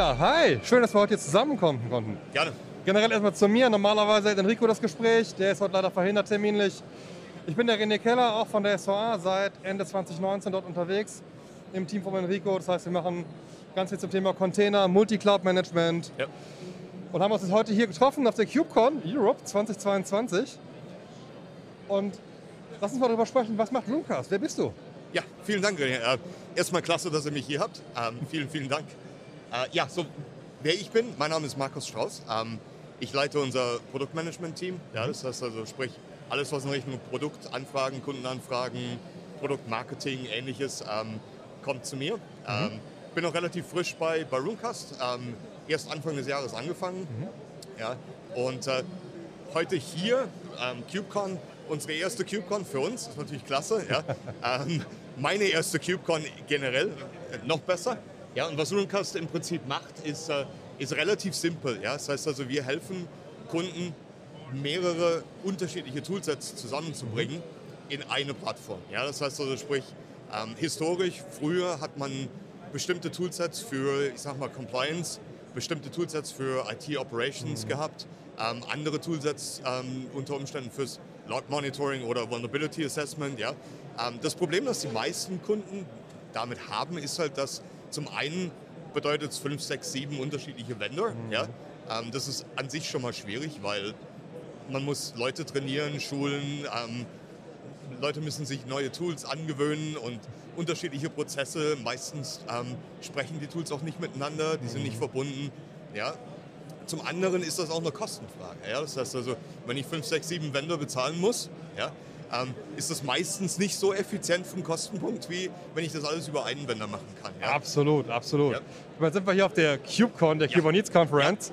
Ja, hi, schön, dass wir heute hier zusammenkommen konnten. Gerne. Generell erstmal zu mir. Normalerweise hat Enrico das Gespräch, der ist heute leider verhindert terminlich. Ich bin der René Keller, auch von der SVA, seit Ende 2019 dort unterwegs im Team von Enrico. Das heißt, wir machen ganz viel zum Thema Container, Multi-Cloud-Management. Ja. Und haben uns jetzt heute hier getroffen auf der KubeCon Europe 2022. Und lass uns mal darüber sprechen, was macht Roomcast? Wer bist du? Ja, vielen Dank. René. Äh, erstmal klasse, dass ihr mich hier habt. Ähm, vielen, vielen Dank. Äh, ja, so wer ich bin, mein Name ist Markus Strauß. Ähm, ich leite unser Produktmanagement-Team. Ja, das heißt also, sprich, alles, was in Richtung Produktanfragen, Kundenanfragen, Produktmarketing, ähnliches, ähm, kommt zu mir. Mhm. Ähm, bin noch relativ frisch bei, bei Roomcast. Ähm, erst Anfang des Jahres angefangen. Mhm. Ja, und äh, heute hier, ähm, KubeCon, unsere erste KubeCon für uns, ist natürlich klasse. Ja. ähm, meine erste KubeCon generell, äh, noch besser. Ja, und was Runecast im Prinzip macht, ist, äh, ist relativ simpel. Ja. Das heißt also, wir helfen Kunden, mehrere unterschiedliche Toolsets zusammenzubringen in eine Plattform. Ja. Das heißt also, sprich, ähm, historisch, früher hat man bestimmte Toolsets für, ich sag mal, Compliance, bestimmte Toolsets für IT-Operations mhm. gehabt, ähm, andere Toolsets ähm, unter Umständen fürs Log Monitoring oder Vulnerability Assessment. Ja. Ähm, das Problem, das die meisten Kunden damit haben, ist halt, dass zum einen bedeutet es fünf, sechs, sieben unterschiedliche Vendor. Mhm. Ja. Ähm, das ist an sich schon mal schwierig, weil man muss Leute trainieren, schulen, ähm, Leute müssen sich neue Tools angewöhnen und unterschiedliche Prozesse. Meistens ähm, sprechen die Tools auch nicht miteinander, die sind nicht mhm. verbunden. Ja. Zum anderen ist das auch eine Kostenfrage. Ja. Das heißt also, wenn ich 5, 6, 7 Vendor bezahlen muss, ja, ähm, ist das meistens nicht so effizient vom Kostenpunkt, wie wenn ich das alles über einen Vendor machen kann. Ja. Absolut, absolut. Ja. Jetzt sind wir hier auf der KubeCon, der Kubernetes Conference.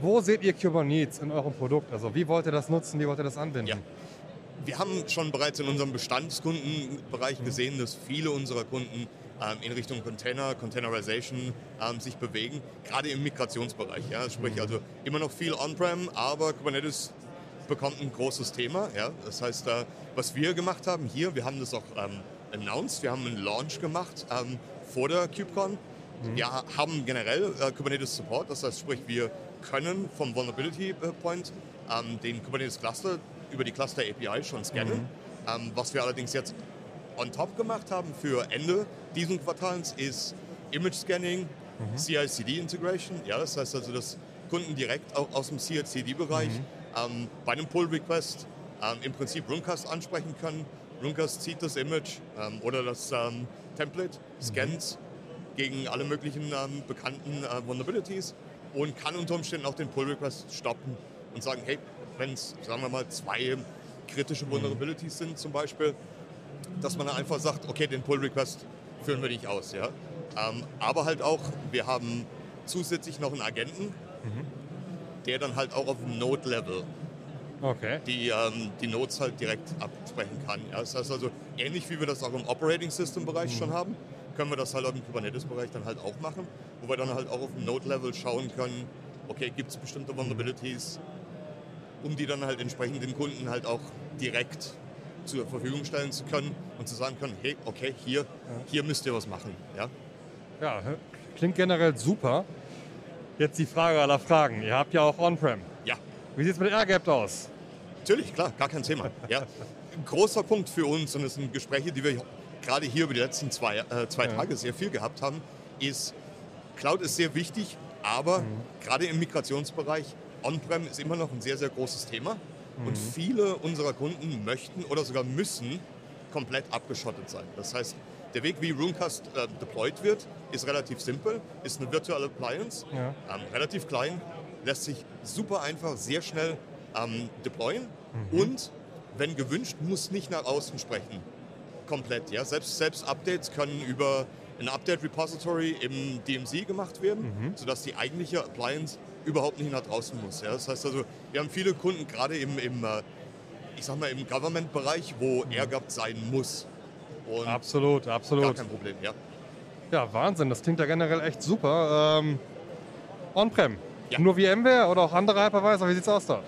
Wo seht ihr Kubernetes in eurem Produkt? Also wie wollt ihr das nutzen, wie wollt ihr das anwenden? wir haben schon bereits in unserem Bestandskundenbereich gesehen, dass viele unserer Kunden ähm, in Richtung Container, Containerization ähm, sich bewegen, gerade im Migrationsbereich. Ja? Sprich mhm. also immer noch viel On-Prem, aber Kubernetes bekommt ein großes Thema. Ja? Das heißt, äh, was wir gemacht haben hier, wir haben das auch ähm, announced, wir haben einen Launch gemacht ähm, vor der KubeCon. Mhm. Wir haben generell äh, Kubernetes Support, das heißt, sprich, wir können vom Vulnerability Point ähm, den Kubernetes Cluster über die Cluster API schon scannen. Mhm. Ähm, was wir allerdings jetzt on top gemacht haben für Ende diesen Quartals ist Image Scanning, mhm. CI-CD Integration. Ja, das heißt also, dass Kunden direkt auch aus dem CI-CD-Bereich mhm. Ähm, bei einem Pull-Request ähm, im Prinzip Runecast ansprechen können. Runecast zieht das Image ähm, oder das ähm, Template, mhm. scans gegen alle möglichen ähm, bekannten äh, Vulnerabilities und kann unter Umständen auch den Pull-Request stoppen und sagen, hey, wenn es, sagen wir mal, zwei kritische Vulnerabilities sind zum Beispiel, dass man einfach sagt, okay, den Pull-Request führen wir nicht aus. Ja? Ähm, aber halt auch, wir haben zusätzlich noch einen Agenten, mhm. Der dann halt auch auf dem Node-Level okay. die, ähm, die Nodes halt direkt absprechen kann. Ja? Das heißt also, ähnlich wie wir das auch im Operating System-Bereich mhm. schon haben, können wir das halt auch im Kubernetes-Bereich dann halt auch machen, wo wir dann halt auch auf dem Node-Level schauen können, okay, gibt es bestimmte Vulnerabilities, um die dann halt entsprechend den Kunden halt auch direkt zur Verfügung stellen zu können und zu sagen können, hey, okay, hier, hier müsst ihr was machen. Ja? ja, klingt generell super. Jetzt die Frage aller Fragen. Ihr habt ja auch On-Prem. Ja. Wie sieht es mit AirGap aus? Natürlich, klar, gar kein Thema. Ja. Ein großer Punkt für uns, und das sind Gespräche, die wir gerade hier über die letzten zwei, äh, zwei ja. Tage sehr viel gehabt haben, ist, Cloud ist sehr wichtig, aber mhm. gerade im Migrationsbereich On-Prem ist immer noch ein sehr, sehr großes Thema. Mhm. Und viele unserer Kunden möchten oder sogar müssen komplett abgeschottet sein. Das heißt, der Weg, wie Runecast äh, deployed wird, ist relativ simpel, ist eine virtuelle Appliance, ja. ähm, relativ klein, lässt sich super einfach, sehr schnell ähm, deployen mhm. und, wenn gewünscht, muss nicht nach außen sprechen. Komplett. Ja? Selbst, selbst Updates können über ein Update-Repository im DMZ gemacht werden, mhm. sodass die eigentliche Appliance überhaupt nicht nach draußen muss. Ja? Das heißt also, wir haben viele Kunden, gerade im, im äh, ich sag mal, im Government-Bereich, wo mhm. AirGap sein muss. Und absolut, absolut. Gar kein Problem, ja. Ja, Wahnsinn, das klingt ja generell echt super. Ähm, On-Prem, ja. nur VMware oder auch andere Hypervisor, wie sieht es aus dort?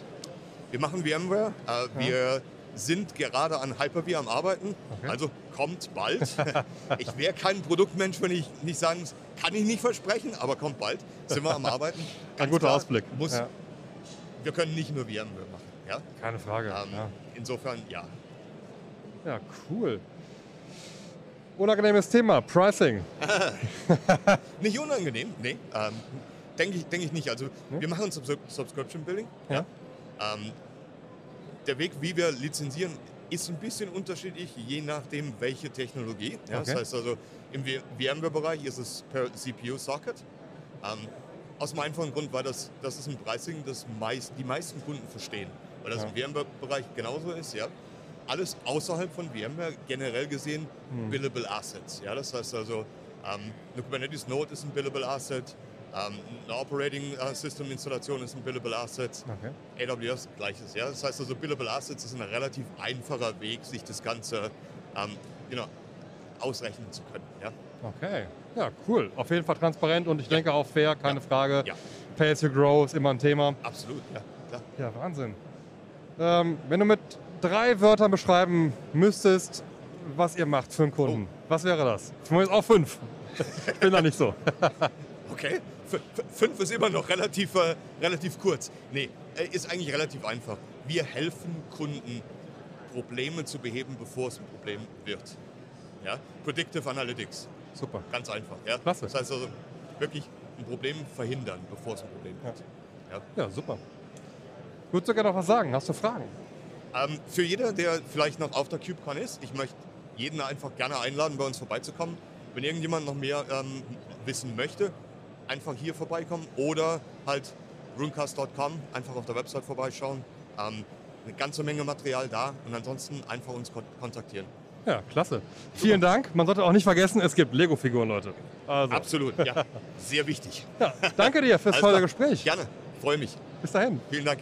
Wir machen VMware. Äh, wir sind gerade an Hyper-V am Arbeiten, Okay. also kommt bald. ich wäre kein Produktmensch, wenn ich nicht sagen, kann ich nicht versprechen, aber kommt bald. Sind wir am Arbeiten. Ein guter klar, Ausblick. Muss, Ja, Wir können nicht nur VMware machen. Ja? keine Frage. Ähm, ja. Insofern, ja. ja, cool. Unangenehmes Thema, Pricing. Nicht unangenehm, nee. Ähm, Denke ich, denk ich nicht. Also Ja. wir machen Subs Subscription Billing. Ja. Ähm, der Weg, wie wir lizenzieren, ist ein bisschen unterschiedlich, je nachdem, welche Technologie. Ja, Okay. Das heißt also, im VMware-Bereich ist es per CPU-Socket. Ähm, aus dem einfachen Grund, weil das, das ist ein Pricing, das meist, die meisten Kunden verstehen. Weil das Ja. im VMware-Bereich genauso ist. Ja. Alles außerhalb von VMware, generell gesehen, Hm. Billable Assets. Ja, das heißt also, ähm, eine Kubernetes Node ist ein Billable Asset, ähm, eine Operating äh, System Installation ist ein Billable Asset, Okay. AWS gleiches. Ja? Das heißt also, Billable Assets ist ein relativ einfacher Weg, sich das Ganze ähm, genau, ausrechnen zu können. Ja? Okay. Ja, cool. Auf jeden Fall transparent und ich denke auch fair, keine Frage. Ja. Pay as you grow ist immer ein Thema. Absolut, ja, klar. Ja, Wahnsinn. Ähm, wenn du mit drei Wörtern beschreiben müsstest, was ihr macht für einen Kunden, was wäre das? Mir ist auch fünf. Ich bin da nicht so. Okay, F fünf ist immer noch relativ, äh, relativ kurz. Nee, äh, ist eigentlich relativ einfach. Wir helfen Kunden, Probleme zu beheben, bevor es ein Problem wird. Ja? Predictive Analytics, Super. ganz einfach. Ja? Klasse. Das heißt also, wirklich ein Problem verhindern, bevor es ein Problem wird. Ja. Ja, super. Würdest du gerne noch was sagen? Hast du Fragen? Ähm, für jeder, der vielleicht noch auf der KubeCon ist, ich möchte jeden einfach gerne einladen, bei uns vorbeizukommen. Wenn irgendjemand noch mehr ähm, wissen möchte, einfach hier vorbeikommen oder halt runecast.com, einfach auf der Website vorbeischauen. Ähm, eine ganze Menge Material da und ansonsten einfach uns kon kontaktieren. Ja, klasse. Vielen Dank. Man sollte auch nicht vergessen, es gibt Lego-Figuren, Leute. Also, Absolut, ja. Sehr wichtig. ja, danke dir fürs tolle. Gespräch. Gerne, freue mich. Bis dahin. Vielen Dank.